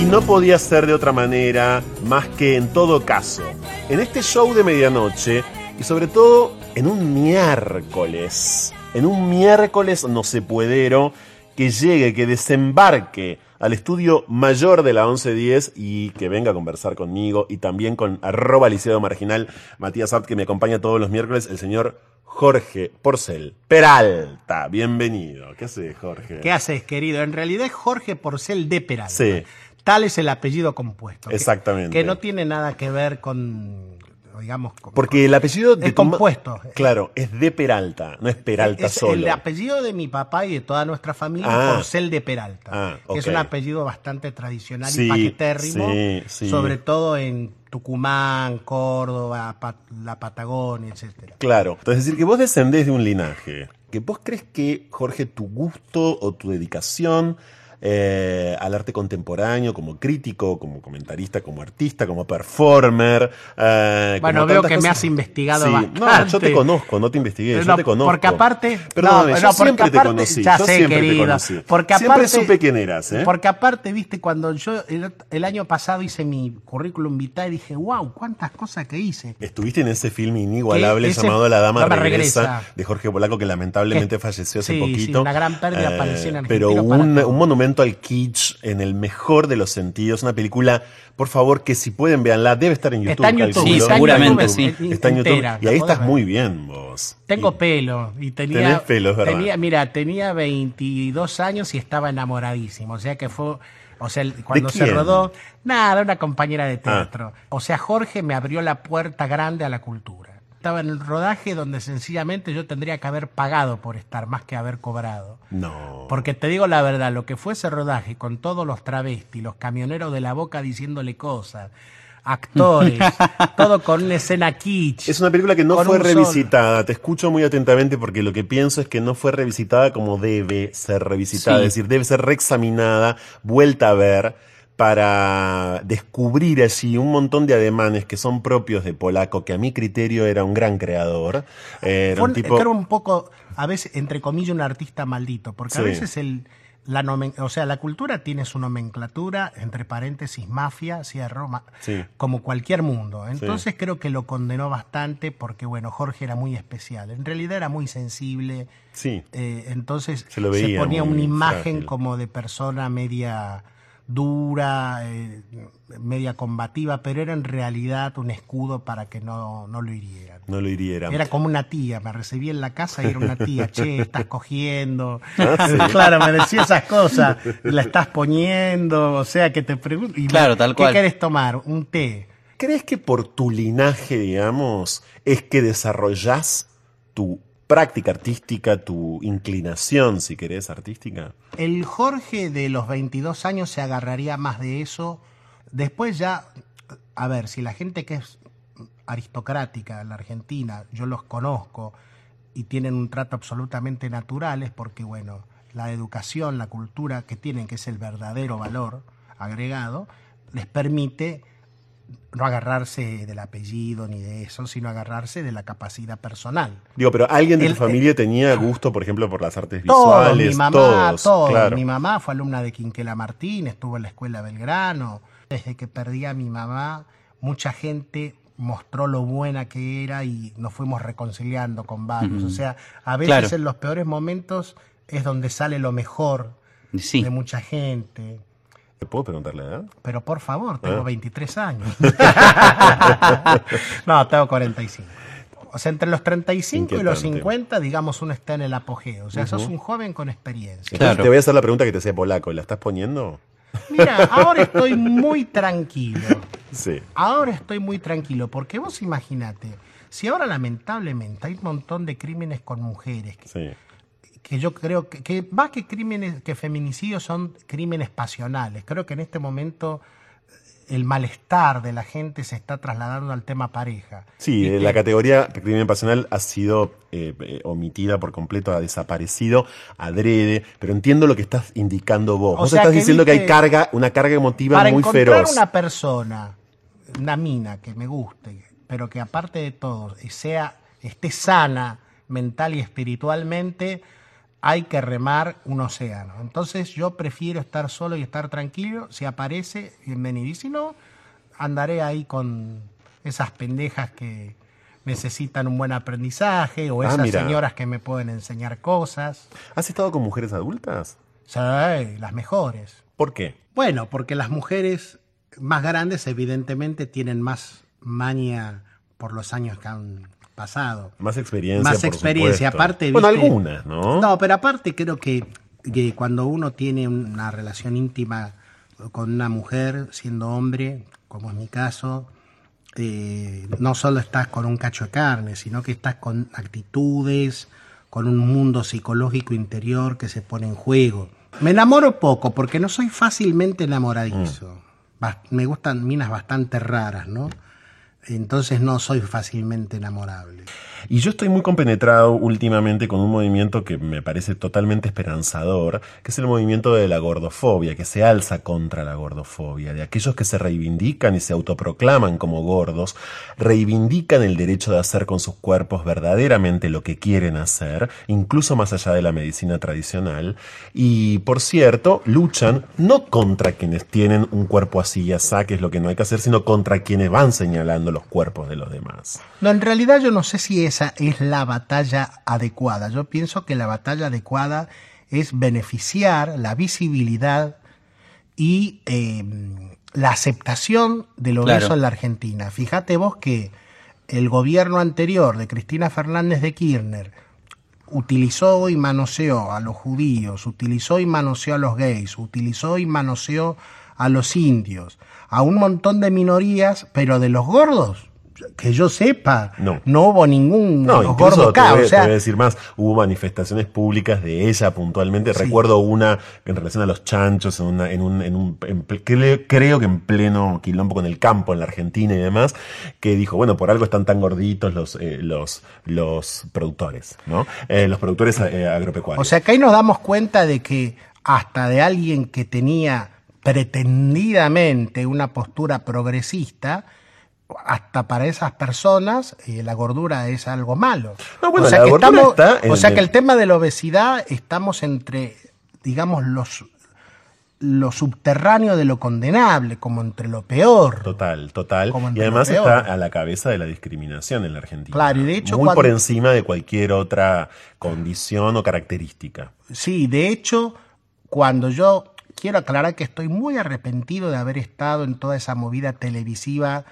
Y no podía ser de otra manera más que en todo caso, en este show de medianoche y sobre todo en un miércoles, en un miércoles no se puedero, que llegue, que desembarque al estudio mayor de la 1110 y que venga a conversar conmigo y también con arroba liceo marginal Matías Abt que me acompaña todos los miércoles, el señor Jorge Porcel Peralta. Bienvenido. ¿Qué haces, Jorge? ¿Qué haces, querido? En realidad es Jorge Porcel de Peralta. Sí. Tal es el apellido compuesto. Exactamente. Que, no tiene nada que ver con, digamos, con- Porque el apellido de Es tu compuesto. Claro, es de Peralta, no es Peralta es solo. el apellido de mi papá y de toda nuestra familia Ah. es Porcel de Peralta. Ah, que Es un apellido bastante tradicional Sí, y paquetérrimo, sí, sí. sobre todo en Tucumán, Córdoba, la Patagonia, etcétera. Claro. Entonces, es decir, que vos descendés de un linaje. Que vos crees que, Jorge, tu gusto o tu dedicación eh, al arte contemporáneo, como crítico, como comentarista, como artista, como performer. eh, Bueno, como veo que me has investigado Sí. bastante. No, yo te conozco, no te investigué, yo te conozco. Porque aparte, Perdóname, no, yo no, siempre te aparte- conocí. ya yo sé, siempre querido, te conocí. Porque siempre supe quién eras, ¿eh? Porque aparte, viste, cuando yo el, el año pasado hice mi currículum vitae, dije, wow, cuántas cosas que hice. Estuviste en ese film inigualable ese- llamado La Dama Regresa, Regresa. de Jorge Polaco, que lamentablemente Que- falleció hace sí, poquito. Eh, una gran pérdida, apareció en Pero un, un monumento al kitsch en el mejor de los sentidos. Una película, por favor, que si pueden veanla, debe estar en YouTube. Está en YouTube. Sí, seguramente, sí. Está en YouTube. Y ahí estás muy bien vos. Tengo Y- pelo y tenía, Tenés pelo, es verdad. tenía, mira, tenía 22 años y estaba enamoradísimo, o sea que fue, o sea, cuando se? Ah. rodó, nada, una compañera de teatro. O sea, Jorge me abrió la puerta grande a la cultura. Estaba en el rodaje donde sencillamente yo tendría que haber pagado por estar más que haber cobrado. No. Porque te digo la verdad, lo que fue ese rodaje con todos los travestis, los camioneros de la boca diciéndole cosas, actores, todo con una escena kitsch. Es una película que no fue sol. revisitada. Te escucho muy atentamente porque lo que pienso es que no fue revisitada como debe ser revisitada. Sí. Es decir, debe ser reexaminada, vuelta a ver, para descubrir allí un montón de ademanes que son propios de Polaco, que a mi criterio era un gran creador. Eh, Era Fue un tipo. era un poco, a veces, entre comillas, un artista maldito, porque a veces el, la nomen- o sea, la cultura tiene su nomenclatura, entre paréntesis, mafia, cierro, ma- Sí. como cualquier mundo. Entonces creo que lo condenó bastante porque, bueno, Jorge era muy especial. En realidad era muy sensible. Sí. eh, entonces Se lo veía ponía una imagen frágil. como de persona media dura, eh, media combativa, pero era en realidad un escudo para que no, no lo hirieran. No lo hiriera. Era como una tía, me recibí en la casa y era una tía, che, estás cogiendo. Ah, sí. Claro, me decía esas cosas, y la estás poniendo, o sea, que te pregunto, y Claro, tal ¿qué cual. querés tomar? Un té. ¿Crees que por tu linaje, digamos, es que desarrollás tu práctica artística, tu inclinación, si querés, artística? El Jorge de los 22 años se agarraría más de eso. Después ya, a ver, si la gente que es aristocrática en la Argentina, yo los conozco y tienen un trato absolutamente natural, es porque, bueno, la educación, la cultura que tienen, que es el verdadero valor agregado, les permite no agarrarse del apellido ni de eso, sino agarrarse de la capacidad personal. Digo, pero alguien de El- tu familia tenía gusto, por ejemplo, por las artes Todos, visuales. mi mamá, todos, todos. claro. Mi mamá fue alumna de Quinquela Martín, estuvo en la escuela Belgrano. Desde que perdí a mi mamá, mucha gente mostró lo buena que era y nos fuimos reconciliando con varios. O sea, a veces Claro. en los peores momentos es donde sale lo mejor Sí. de mucha gente. ¿Te puedo preguntar la edad? Pero por favor, tengo Ah. 23 años. no, tengo 45. O sea, entre los 35 y los Inquietante. 50, digamos, uno está en el apogeo. O sea, sos un joven con experiencia. Claro. te voy a hacer la pregunta que te hacía polaco. ¿La estás poniendo? Mira, ahora estoy muy tranquilo. Sí. Ahora estoy muy tranquilo, porque vos imaginate, si ahora lamentablemente hay un montón de crímenes con mujeres, que, Sí. Que yo creo que, que más que crímenes, que feminicidios son crímenes pasionales. Creo que en este momento eh, el malestar de la gente se está trasladando al tema pareja. Sí, eh, la categoría crimen pasional ha sido eh, eh, omitida por completo, ha desaparecido adrede, pero entiendo lo que estás indicando vos. O vos sea estás que diciendo que hay carga, una carga emotiva Para muy encontrar feroz. una persona, una mina que me guste, pero que aparte de todo sea esté sana mental y espiritualmente, hay que remar un océano. Entonces yo prefiero estar solo y estar tranquilo. Si aparece, bienvenido. Y si no, andaré ahí con esas pendejas que necesitan un buen aprendizaje o Ah, esas mira. señoras que me pueden enseñar cosas. ¿Has estado con mujeres adultas? Sí, las mejores. ¿Por qué? Bueno, porque las mujeres más grandes evidentemente tienen más maña por los años que han pasado. Más experiencia. Más experiencia, aparte, Bueno, viste- algunas, ¿no? No, pero aparte creo que, que cuando uno tiene una relación íntima con una mujer, siendo hombre, como es mi caso, eh, no solo estás con un cacho de carne, sino que estás con actitudes, con un mundo psicológico interior que se pone en juego. Me enamoro poco porque no soy fácilmente enamoradizo. Bas- Me gustan minas bastante raras, ¿no? Entonces no soy fácilmente enamorable. Y yo estoy muy compenetrado últimamente con un movimiento que me parece totalmente esperanzador, que es el movimiento de la gordofobia, que se alza contra la gordofobia, de aquellos que se reivindican y se autoproclaman como gordos, reivindican el derecho de hacer con sus cuerpos verdaderamente lo que quieren hacer, incluso más allá de la medicina tradicional, y por cierto, luchan no contra quienes tienen un cuerpo así y asá, que es lo que no hay que hacer, sino contra quienes van señalando los cuerpos de los demás. No, en realidad yo no sé si esa es la batalla adecuada. Yo pienso que la batalla adecuada es beneficiar la visibilidad y eh, la aceptación del obeso Claro. en la Argentina. Fíjate vos que el gobierno anterior de Cristina Fernández de Kirchner utilizó y manoseó a los judíos, utilizó y manoseó a los gays, utilizó y manoseó a los indios, a un montón de minorías, pero de los gordos, que yo sepa, No. hubo ningún No, gordo te voy, o te sea, voy a decir más, hubo manifestaciones públicas de ella puntualmente. Sí. Recuerdo una en relación a los chanchos, en, una, en un, en un en creo que en pleno quilombo con el campo en la Argentina y demás, que dijo, bueno, por algo están tan gorditos los, eh, los, los productores, ¿no? Eh, los productores eh, agropecuarios. O sea que ahí nos damos cuenta de que hasta de alguien que tenía pretendidamente una postura progresista, hasta para esas personas eh, la gordura es algo malo. No, bueno, o sea, que, estamos- o sea el- que el tema de la obesidad estamos entre, digamos, los lo subterráneo de lo condenable, como entre lo peor. Total, total. Y además está a la cabeza de la discriminación en la Argentina. Claro, y de hecho Muy cuando- por encima de cualquier otra condición o característica. Sí, de hecho, cuando yo quiero aclarar que estoy muy arrepentido de haber estado en toda esa movida televisiva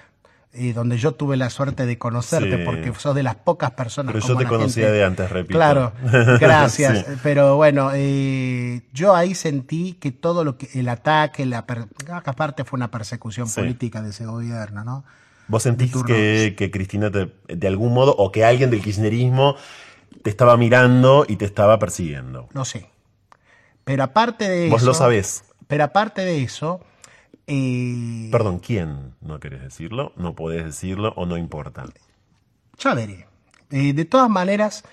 eh, donde yo tuve la suerte de conocerte, Sí. porque sos de las pocas personas Pero yo te conocía gente- de antes, repito. Claro, gracias. Sí. Pero bueno, eh, yo ahí sentí que todo lo que el ataque, la per- aparte fue una persecución Sí. política de ese gobierno, ¿no? ¿Vos sentís que, que Cristina te- de algún modo o que alguien del kirchnerismo te estaba mirando y te estaba persiguiendo? Lo sé. Pero aparte de Vos eso. lo sabés. Pero aparte de eso. eh, Perdón, ¿quién? ¿No querés decirlo? ¿No podés decirlo o no importa? Ya veré. Eh, de todas maneras,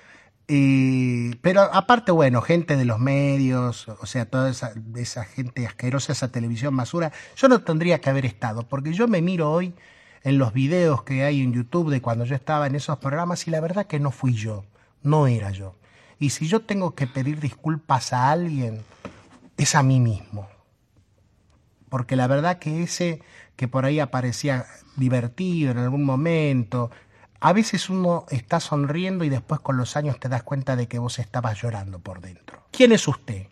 eh, pero aparte, bueno, gente de los medios, o sea, toda esa, esa gente asquerosa, esa televisión basura, yo no tendría que haber estado, porque yo me miro hoy en los videos que hay en YouTube de cuando yo estaba en esos programas y la verdad que no fui yo, no era yo. Y si yo tengo que pedir disculpas a alguien, es a mí mismo. Porque la verdad que ese que por ahí aparecía divertido en algún momento, a veces uno está sonriendo y después con los años te das cuenta de que vos estabas llorando por dentro. ¿Quién es usted?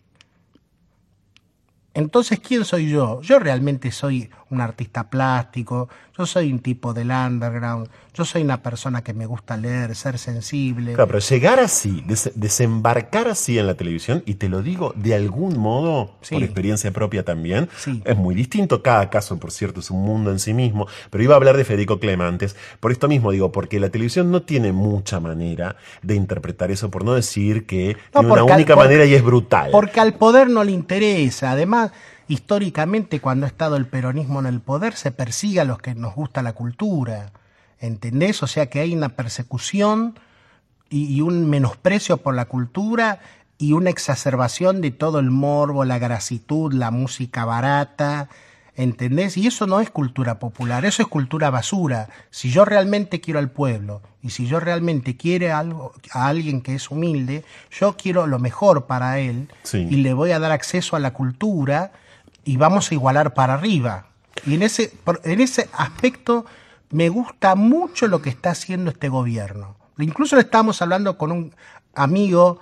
Entonces, ¿quién soy yo? Yo realmente soy un artista plástico, yo soy un tipo del underground, yo soy una persona que me gusta leer, ser sensible. Claro, pero llegar así, des- desembarcar así en la televisión, y te lo digo de algún modo, Sí. por experiencia propia también, Sí. es muy distinto. Cada caso, por cierto, es un mundo en sí mismo. Pero iba a hablar de Federico Clemantes. Por esto mismo digo, porque la televisión no tiene mucha manera de interpretar eso, por no decir que No, tiene una al- única manera y es brutal. Porque al poder no le interesa. Además, históricamente, cuando ha estado el peronismo en el poder, se persigue a los que nos gusta la cultura. ¿Entendés? O sea que hay una persecución y, y un menosprecio por la cultura y una exacerbación de todo el morbo, la grasitud, la música barata, ¿Entendés? Y eso no es cultura popular, eso es cultura basura. Si yo realmente quiero al pueblo y si yo realmente quiero algo, a alguien que es humilde, yo quiero lo mejor para él Sí. y le voy a dar acceso a la cultura y vamos a igualar para arriba. Y en ese, en ese aspecto me gusta mucho lo que está haciendo este gobierno. Incluso estábamos hablando con un amigo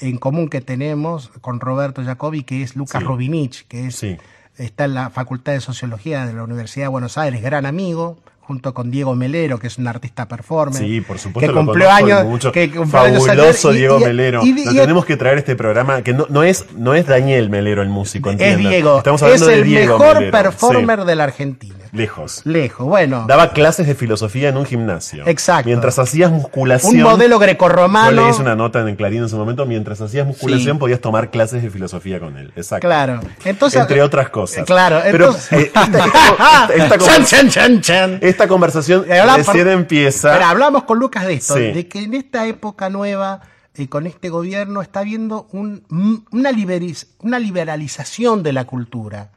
en común que tenemos, con Roberto Jacobi, que es Lucas Sí. Robinich, que es, Sí. está en la Facultad de Sociología de la Universidad de Buenos Aires, gran amigo, junto con Diego Melero, que es un artista performer. Sí, por supuesto. que lo cumplió años, mucho. que cumplió años Fabuloso Diego y- Melero. y- Lo y- tenemos que traer a este programa, que no, no es, no es Daniel Melero el músico, es entiendan. Diego, Estamos es hablando de el Diego mejor Melero. performer Sí, de la Argentina. Lejos. Lejos, bueno. Daba clases de filosofía en un gimnasio. Exacto. Mientras hacías musculación. un modelo Yo grecorromano. le hice una nota en Clarín en su momento. Mientras hacías musculación, Sí. podías tomar clases de filosofía con él. Exacto. Claro. Entonces, Entre otras cosas. Claro, Pero eh, esta, esta- esta chan, chan, chan, chan. esta conversación Y hablamos recién empieza. Pero hablamos con Lucas de esto, Sí. de que en esta época nueva, eh, con este gobierno, está habiendo un- un- una, una liberalización de la cultura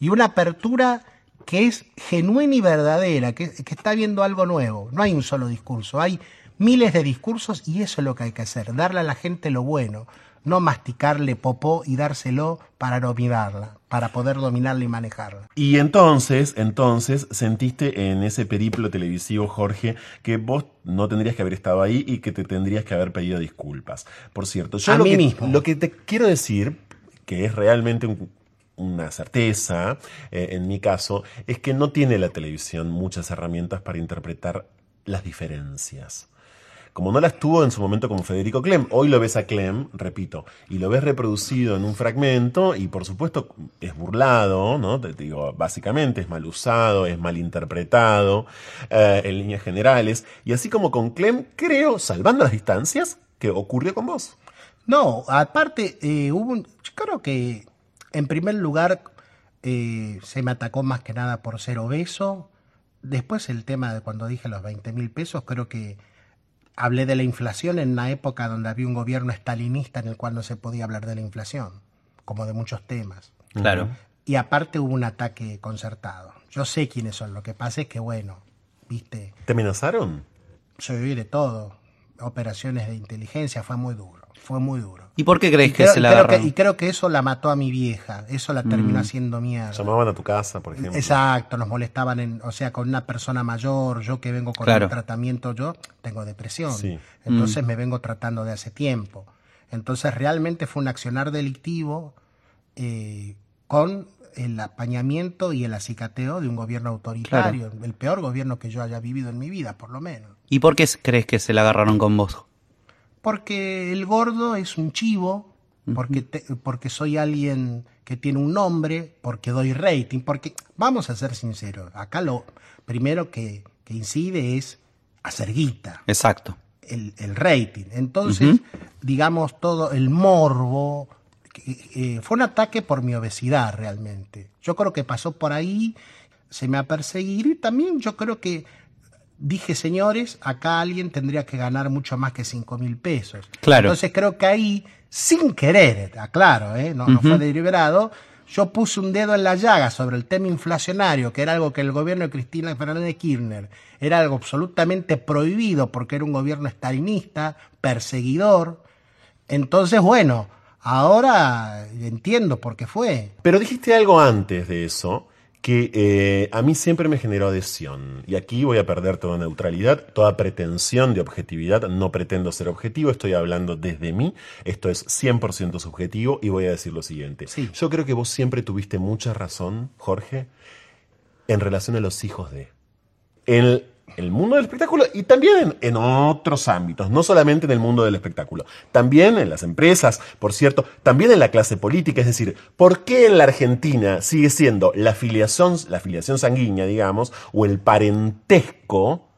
y una apertura que es genuina y verdadera, que, que está viendo algo nuevo. No hay un solo discurso, hay miles de discursos y eso es lo que hay que hacer, darle a la gente lo bueno, no masticarle popó y dárselo para dominarla, para poder dominarla y manejarla. Y entonces, entonces, sentiste en ese periplo televisivo, Jorge, que vos no tendrías que haber estado ahí y que te tendrías que haber pedido disculpas. Por cierto, yo A lo, mí que, mismo. lo que te quiero decir, que es realmente un- una certeza, eh, en mi caso, es que no tiene la televisión muchas herramientas para interpretar las diferencias. Como no las tuvo en su momento con Federico Clem, hoy lo ves a Clem, repito, y lo ves reproducido en un fragmento y por supuesto es burlado, ¿no? Te digo, básicamente es mal usado, es mal interpretado eh, en líneas generales. Y así como con Clem, creo, salvando las distancias, que ocurrió con vos. No, aparte, eh, hubo un, yo creo que en primer lugar eh, se me atacó más que nada por ser obeso. Después el tema de cuando dije los 20 mil pesos, creo que hablé de la inflación en una época donde había un gobierno estalinista en el cual no se podía hablar de la inflación, como de muchos temas. Claro. Y aparte hubo un ataque concertado. Yo sé quiénes son, lo que pasa es que, bueno, viste, ¿Te amenazaron? yo viví de todo. Operaciones de inteligencia, fue muy duro, fue muy duro. ¿Y por qué crees Y que creo, se la creo agarraron? que, y creo que eso la mató a mi vieja. Eso la Mm. terminó haciendo mierda. Llamaban a tu casa, por ejemplo. Exacto, nos molestaban, en, o sea, con una persona mayor, yo que vengo con Claro. el tratamiento, yo tengo depresión. Sí. Entonces Mm. me vengo tratando de hace tiempo. Entonces realmente fue un accionar delictivo eh, con el apañamiento y el acicateo de un gobierno autoritario, el peor gobierno que yo haya vivido en mi vida, por lo menos. ¿Y por qué crees que se la agarraron con vos? Porque el gordo es un chivo, porque, te- porque soy alguien que tiene un nombre, porque doy rating, porque vamos a ser sinceros, acá lo primero que, que incide es hacer guita, Exacto. el, el rating. Entonces, digamos, todo el morbo, eh, fue un ataque por mi obesidad realmente. Yo creo que pasó por ahí, se me ha perseguido y también yo creo que dije, señores, acá alguien tendría que ganar mucho más que 5 mil pesos. Claro. Entonces creo que ahí, sin querer, aclaro, ¿eh? no, no fue deliberado, yo puse un dedo en la llaga sobre el tema inflacionario, que era algo que el gobierno de Cristina Fernández de Kirchner era algo absolutamente prohibido porque era un gobierno estalinista, perseguidor. Entonces, bueno, ahora entiendo por qué fue. Pero dijiste algo antes de eso que eh, a mí siempre me generó adhesión. Y aquí voy a perder toda neutralidad, toda pretensión de objetividad. No pretendo ser objetivo, estoy hablando desde mí. Esto es 100% subjetivo y voy a decir lo siguiente. Sí. Yo creo que vos siempre tuviste mucha razón, Jorge, en relación a los hijos de. En el mundo del espectáculo y también en, en otros ámbitos, no solamente en el mundo del espectáculo, también en las empresas, por cierto, también en la clase política, es decir, ¿por qué en la Argentina sigue siendo la filiación, la filiación sanguínea, digamos, o el parentesco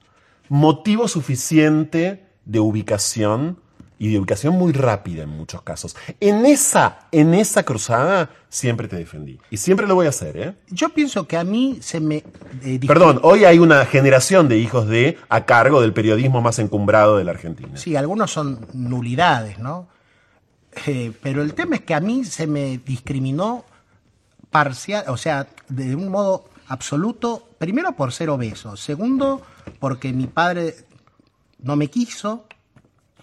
motivo suficiente de ubicación y de ubicación muy rápida en muchos casos? En esa, en esa cruzada siempre te defendí y siempre lo voy a hacer, ¿eh? Yo pienso que a mí se me... eh, Perdón, hoy hay una generación de hijos de a cargo del periodismo más encumbrado de la Argentina. Sí, algunos son nulidades, ¿no? Eh, pero el tema es que a mí se me discriminó parcial, o sea, de un modo absoluto, primero por ser obeso, segundo porque mi padre no me quiso,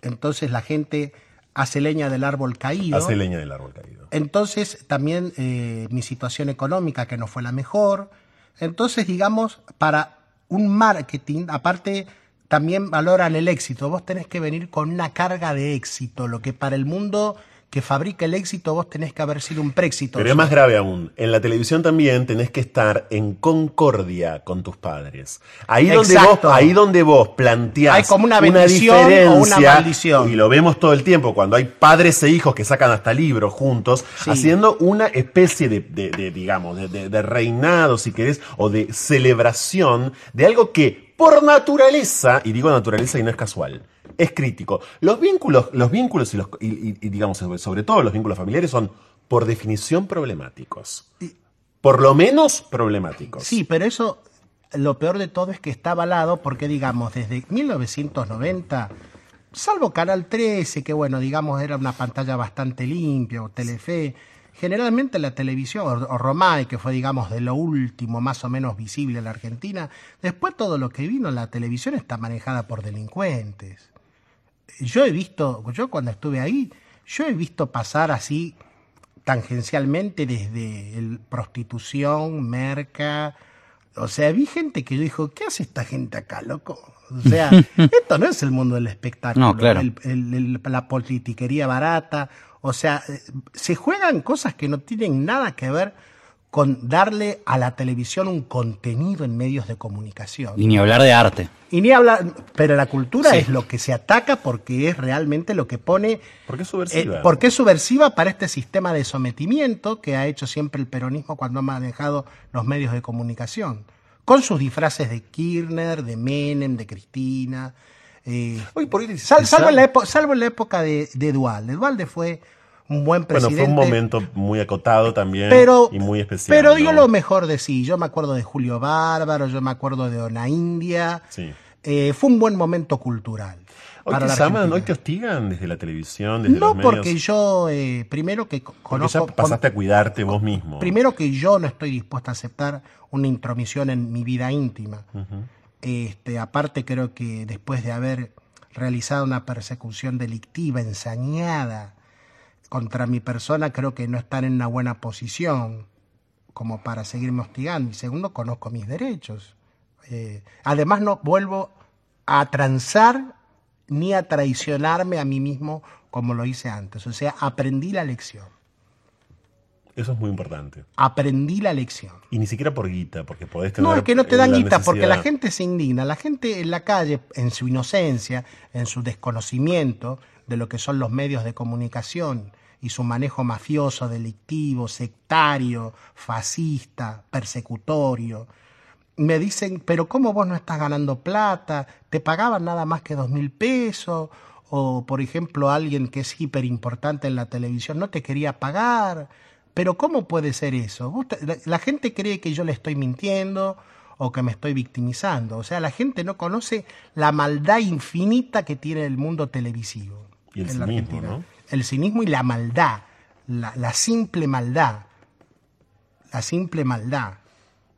entonces la gente hace leña del árbol caído. Hace leña del árbol caído. Entonces también eh, mi situación económica que no fue la mejor. Entonces digamos, para un marketing, aparte también valoran el éxito. Vos tenés que venir con una carga de éxito, lo que para el mundo que fabrica el éxito vos tenés que haber sido un préxito. Pero es más grave aún. En la televisión también tenés que estar en concordia con tus padres. Ahí donde vos, ahí donde vos planteás Hay como una bendición o una maldición. y lo vemos todo el tiempo cuando hay padres e hijos que sacan hasta libros juntos, Sí. haciendo una especie de, de- de, digamos, de, de- de reinado, si querés, o de celebración de algo que por naturaleza, y digo naturaleza y no es casual, es crítico. Los vínculos, los vínculos y, los, y, y- y digamos, sobre, sobre todo los vínculos familiares son, por definición, problemáticos. Por lo menos problemáticos. Sí, pero eso, lo peor de todo es que está avalado porque, digamos, desde 1990, salvo Canal 13, que bueno, digamos, era una pantalla bastante limpia, o Telefe, generalmente la televisión, o, o Romay, que fue, digamos, de lo último más o menos visible en la Argentina, después todo lo que vino en la televisión está manejada por delincuentes. Yo he visto, yo cuando estuve ahí, yo he visto pasar así tangencialmente desde el prostitución, merca. O sea, vi gente que yo dijo, ¿qué hace esta gente acá, loco? O sea, esto no es el mundo del espectáculo, No, claro. el- el- el- la politiquería barata. O sea, eh, se juegan cosas que no tienen nada que ver con darle a la televisión un contenido en medios de comunicación. Y ni hablar de arte. Y ni hablar, pero la cultura Sí. es lo que se ataca porque es realmente lo que pone Porque es subversiva. eh, porque es subversiva para este sistema de sometimiento que ha hecho siempre el peronismo cuando ha manejado los medios de comunicación. Con sus disfraces de Kirchner, de Menem, de Cristina. eh, Hoy por sal- salvo, en la salvo en la época de, de Dualde. Dualde fue un buen Bueno, presidente. fue un momento muy acotado también pero, y muy especial. pero dio ¿no? lo mejor de sí. Yo me acuerdo de Julio Bárbaro, yo me acuerdo de Ona India. Sí. Eh, fue un buen momento cultural. Hoy te la llaman, hoy te hostigan desde la televisión, desde No los medios. porque yo, eh, primero que co- Porque ya conozco, pasaste a cuidarte vos mismo. primero que yo no estoy dispuesto a aceptar una intromisión en mi vida íntima. Este, aparte creo que después de haber realizado una persecución delictiva ensañada contra mi persona, creo que no están en una buena posición como para seguirme hostigando. Y segundo, conozco mis derechos. Eh, además, no vuelvo a transar ni a traicionarme a mí mismo como lo hice antes. O sea, aprendí la lección. Eso es muy importante. Aprendí la lección. Y ni siquiera por guita, porque podés tener. No, es que no te dan guita, porque la gente se indigna. La gente en la calle, en su inocencia, en su desconocimiento de lo que son los medios de comunicación y su manejo mafioso, delictivo, sectario, fascista, persecutorio, me dicen, pero ¿cómo vos no estás ganando plata? ¿Te pagaban nada más que dos mil pesos? O, por ejemplo, alguien que es hiper importante en la televisión no te quería pagar. Pero ¿cómo puede ser eso? La, gente cree que yo le estoy mintiendo o que me estoy victimizando. O sea, la gente no conoce la maldad infinita que tiene el mundo televisivo. Y el en la Argentina. ¿no? El cinismo y la maldad. La, la simple maldad. La simple maldad.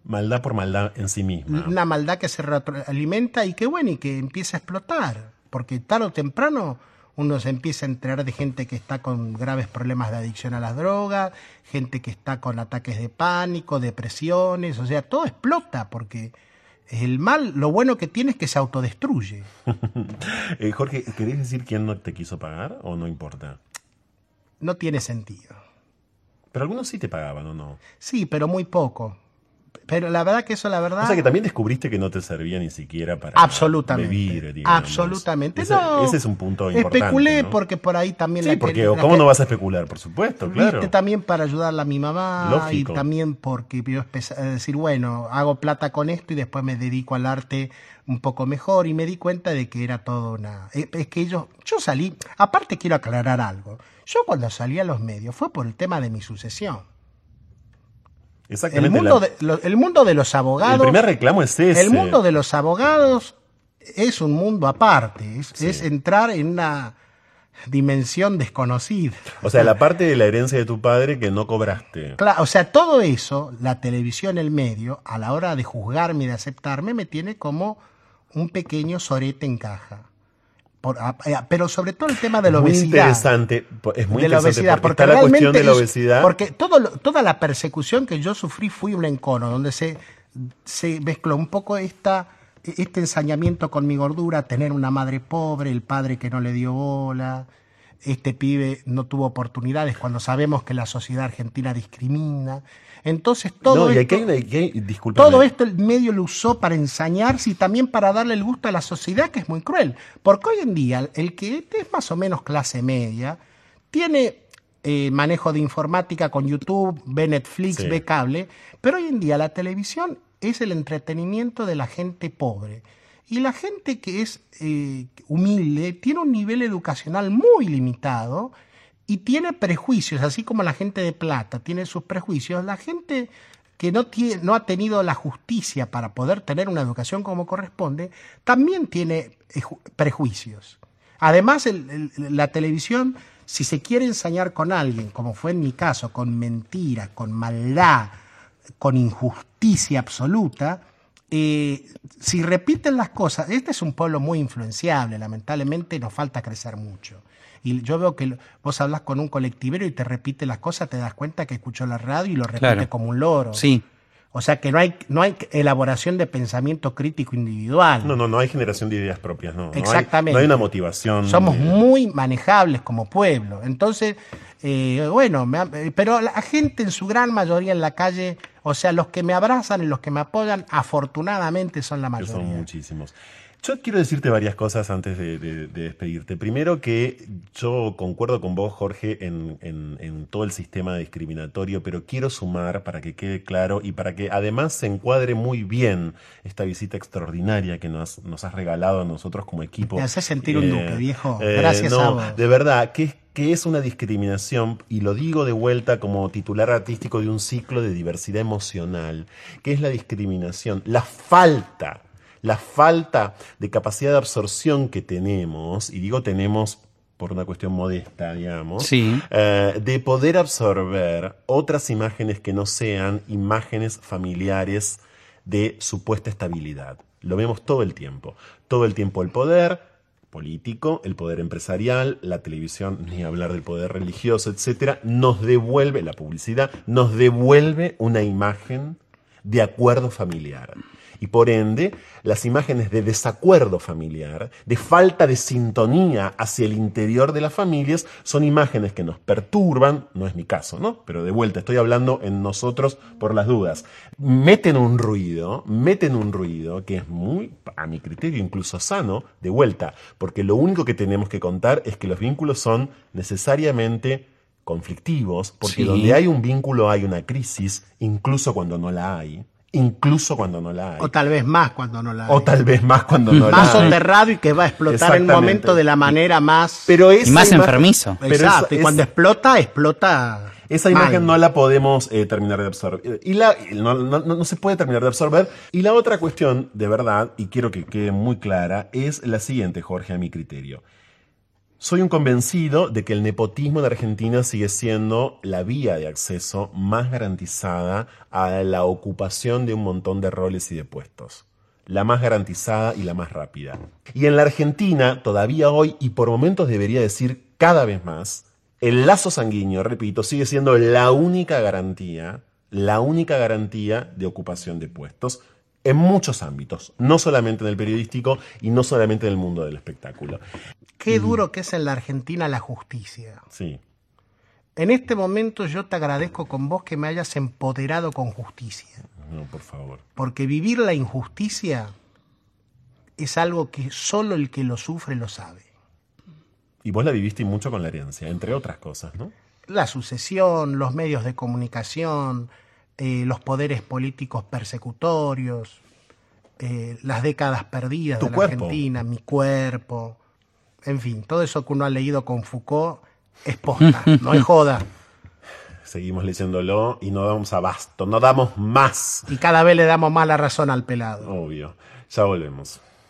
Maldad por maldad en sí misma. Una maldad que se retroalimenta y que bueno, y que empieza a explotar. Porque tarde o temprano uno se empieza a enterar de gente que está con graves problemas de adicción a las drogas, gente que está con ataques de pánico, depresiones, o sea, todo explota porque el mal, lo bueno que tiene es que se autodestruye. Eh, Jorge, ¿querés decir quién no te quiso pagar o no importa? No tiene sentido. Pero algunos sí te pagaban, ¿o no? Sí, pero muy poco. Pero la verdad que eso, la verdad... O sea que también descubriste que no te servía ni siquiera para Absolutamente. vivir, digamos. absolutamente. Ese, no. ese es un punto importante. Especulé ¿no? porque por ahí también Sí, la porque la ¿cómo que- no vas a especular? Por supuesto, claro. Viste, también para ayudarla a mi mamá Lógico. y también porque yo empecé a decir, bueno, hago plata con esto y después me dedico al arte un poco mejor y me di cuenta de que era todo una... Es es que yo, yo salí, aparte quiero aclarar algo, yo cuando salí a los medios fue por el tema de mi sucesión. El Exactamente. mundo, la- de, lo- el mundo de los abogados... el primer reclamo es ese. El mundo de los abogados es un mundo aparte, es, Sí. es entrar en una dimensión desconocida. O sea, la parte de la herencia de tu padre que no cobraste. Claro, o sea, todo eso, la televisión, el medio, a la hora de juzgarme y de aceptarme, me tiene como un pequeño sorete en caja. Por- a- eh, pero sobre todo el tema de la muy obesidad. interesante, po- es muy de la interesante obesidad, porque, está la cuestión de la es- obesidad. porque todo toda la persecución que yo sufrí fui un encono, donde se, se mezcló un poco esta, este ensañamiento con mi gordura, tener una madre pobre, el padre que no le dio bola, este pibe no tuvo oportunidades cuando sabemos que la sociedad argentina discrimina. Entonces todo no, y esto, hay hay- todo esto el medio lo usó para ensañarse y también para darle el gusto a la sociedad, que es muy cruel. Porque hoy en día el que es más o menos clase media tiene eh, manejo de informática con YouTube, ve Netflix, Sí. ve cable, pero hoy en día la televisión es el entretenimiento de la gente pobre. Y la gente que es eh, humilde tiene un nivel educacional muy limitado y tiene prejuicios, así como la gente de plata tiene sus prejuicios. La gente que no, tiene, no ha tenido la justicia para poder tener una educación como corresponde, también tiene eh, ju- prejuicios. Además, el- la televisión, si se quiere ensañar con alguien, como fue en mi caso, con mentira, con maldad, con injusticia absoluta, eh, si repiten las cosas, este es un pueblo muy influenciable, lamentablemente nos falta crecer mucho. Y yo veo que vos hablas con un colectivero y te repite las cosas, te das cuenta que escuchó la radio y lo repite Claro. como un loro. Sí. O sea que no hay, no hay elaboración de pensamiento crítico individual. No, no, no hay generación de ideas propias, no. No hay- Exactamente. No hay, una motivación. Somos muy manejables como pueblo. Entonces, eh, bueno, me ha- eh, pero la gente en su gran mayoría en la calle, o sea, los que me abrazan y los que me apoyan, afortunadamente son la mayoría. son muchísimos. Yo quiero decirte varias cosas antes de, de- de despedirte. Primero que yo concuerdo con vos, Jorge, en, en- en todo el sistema discriminatorio, pero quiero sumar para que quede claro y para que además se encuadre muy bien esta visita extraordinaria que nos, nos has regalado a nosotros como equipo. Me haces sentir un duque, viejo. eh, Gracias no, a vos. De verdad, que es, que es una discriminación, y lo digo de vuelta como titular artístico de un ciclo de diversidad emocional, que es la discriminación, la falta, la falta de capacidad de absorción que tenemos, y digo tenemos por una cuestión modesta, digamos, Sí. eh, de poder absorber otras imágenes que no sean imágenes familiares de supuesta estabilidad. Lo vemos todo el tiempo. Todo el tiempo el poder político, el poder empresarial, la televisión, ni hablar del poder religioso, etcétera, nos devuelve, la publicidad, nos devuelve una imagen de acuerdo familiar. Y por ende, las imágenes de desacuerdo familiar, de falta de sintonía hacia el interior de las familias, son imágenes que nos perturban, no es mi caso, ¿no? Pero de vuelta, estoy hablando en nosotros por las dudas. Meten un ruido, meten un ruido que es muy, a mi criterio, incluso sano, de vuelta, porque lo único que tenemos que contar es que los vínculos son necesariamente conflictivos, porque Sí. donde hay un vínculo hay una crisis, incluso cuando no la hay, incluso cuando no la hay. O tal vez más cuando no la hay. O tal vez más cuando no más la hay. soterrado y que va a explotar en un momento de la manera más... Pero Y más imagen- enfermizo. pero Exacto, esa- y cuando esa- explota, explota... Esa mal. imagen no la podemos eh, terminar de absorber. Y la, y no, no- no se puede terminar de absorber. Y la otra cuestión, de verdad, y quiero que quede muy clara, es la siguiente, Jorge, a mi criterio. Soy un convencido de que el nepotismo en Argentina sigue siendo la vía de acceso más garantizada a la ocupación de un montón de roles y de puestos. La más garantizada y la más rápida. Y en la Argentina, todavía hoy, y por momentos debería decir cada vez más, el lazo sanguíneo, repito, sigue siendo la única garantía, la única garantía de ocupación de puestos en muchos ámbitos, no solamente en el periodístico y no solamente en el mundo del espectáculo. Qué duro que es en la Argentina la justicia. Sí. En este momento yo te agradezco con vos que me hayas empoderado con justicia. No, por favor. Porque vivir la injusticia es algo que solo el que lo sufre lo sabe. Y vos la viviste mucho con la herencia, entre otras cosas, ¿no? La sucesión, los medios de comunicación, eh, los poderes políticos persecutorios, eh, las décadas perdidas Tu de la cuerpo. Argentina, mi cuerpo, en fin, todo eso que uno ha leído con Foucault es posta, no es joda. Seguimos leyéndolo y no damos abasto, no damos más. Y cada vez le damos más la razón al pelado. Obvio. Ya volvemos.